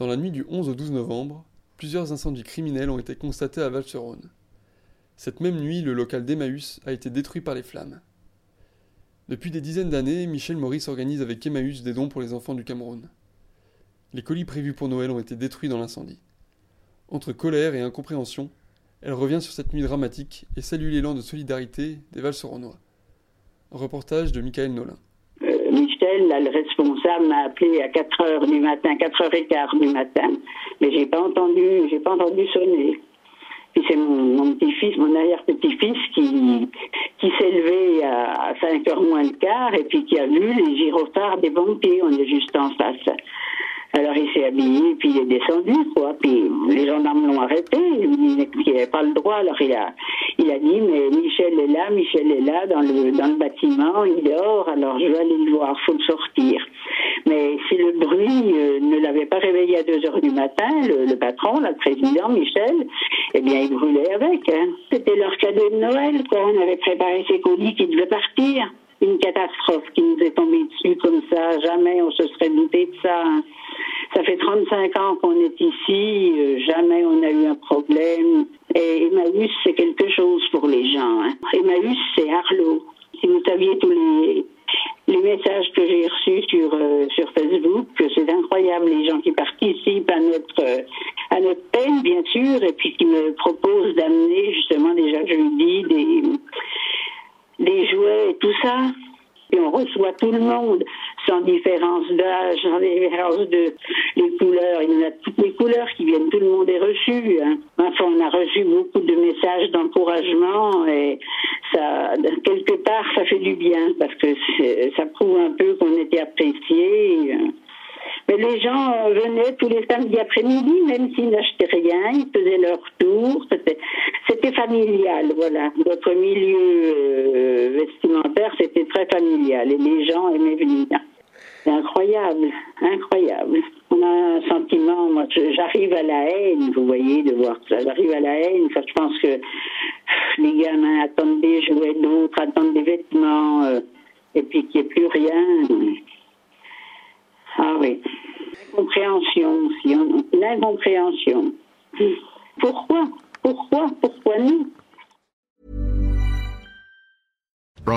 Dans la nuit du 11 au 12 novembre, plusieurs incendies criminels ont été constatés à Val-sur-Rhône. Cette même nuit, le local d'Emmaüs a été détruit par les flammes. Depuis des dizaines d'années, Michel Maurice organise avec Emmaüs des dons pour les enfants du Cameroun. Les colis prévus pour Noël ont été détruits dans l'incendie. Entre colère et incompréhension, elle revient sur cette nuit dramatique et salue l'élan de solidarité des Val-sur-Rhonois. Un reportage de Michael Nolin. Michel, là, le responsable, m'a appelé à 4 heures du matin, 4 heures et quart du matin, mais j'ai pas entendu, j'ai pas entendu sonner. Puis c'est mon, mon petit-fils, mon arrière-petit-fils qui, qui s'est levé à 5 heures moins le quart et puis qui a vu les gyrophares des banquiers. On est juste en face. Alors il s'est habillé, puis il est descendu, quoi. Puis les gendarmes l'ont arrêté, il n'avait pas le droit. Alors il a, il a dit, mais Michel est là, Michel est là, dans le, dans le bâtiment, il dort, alors je vais aller le voir, faut le sortir. Mais si le bruit euh, ne l'avait pas réveillé à 2 heures du matin, le, le patron, le président Michel, eh bien il brûlait avec. Hein. C'était leur cadeau de Noël, quoi. On avait préparé ses colis qui devaient partir une catastrophe qui nous est tombée dessus comme ça. Jamais on se serait douté de ça. hein. Ça fait 35 ans qu'on est ici, euh, jamais on a eu un problème. Et Emmaüs, c'est quelque chose pour les gens. Hein. Emmaüs, c'est Arlo. Si vous saviez tous les, messages que j'ai reçus sur, euh, sur Facebook, c'est incroyable, les gens qui participent à notre, euh, à notre et puis qui me proposent d'amener justement déjà jeudi des, des jouets et tout ça. Et on reçoit tout le monde, sans différence d'âge, sans différence de les couleurs. Il y en a toutes les couleurs qui viennent, tout le monde est reçu. Hein. Enfin, on a reçu beaucoup de messages d'encouragement et ça, quelque part, ça fait du bien parce que ça prouve un peu qu'on était apprécié. Les gens euh, venaient tous les samedis après-midi, même s'ils n'achetaient rien, ils faisaient leur tour. C'était, familial, voilà. Notre milieu euh, vestimentaire, c'était très familial et les gens aimaient venir. C'est incroyable, incroyable. On a un sentiment, moi, j'arrive à la haine, vous voyez, de voir ça. J'arrive à la haine, que je pense que les gamins attendent des jouets, d'autres attendent des vêtements, euh, et puis qu'il n'y ait plus rien. Ah oui. Incompréhension aussi, hein. l'incompréhension. Pourquoi?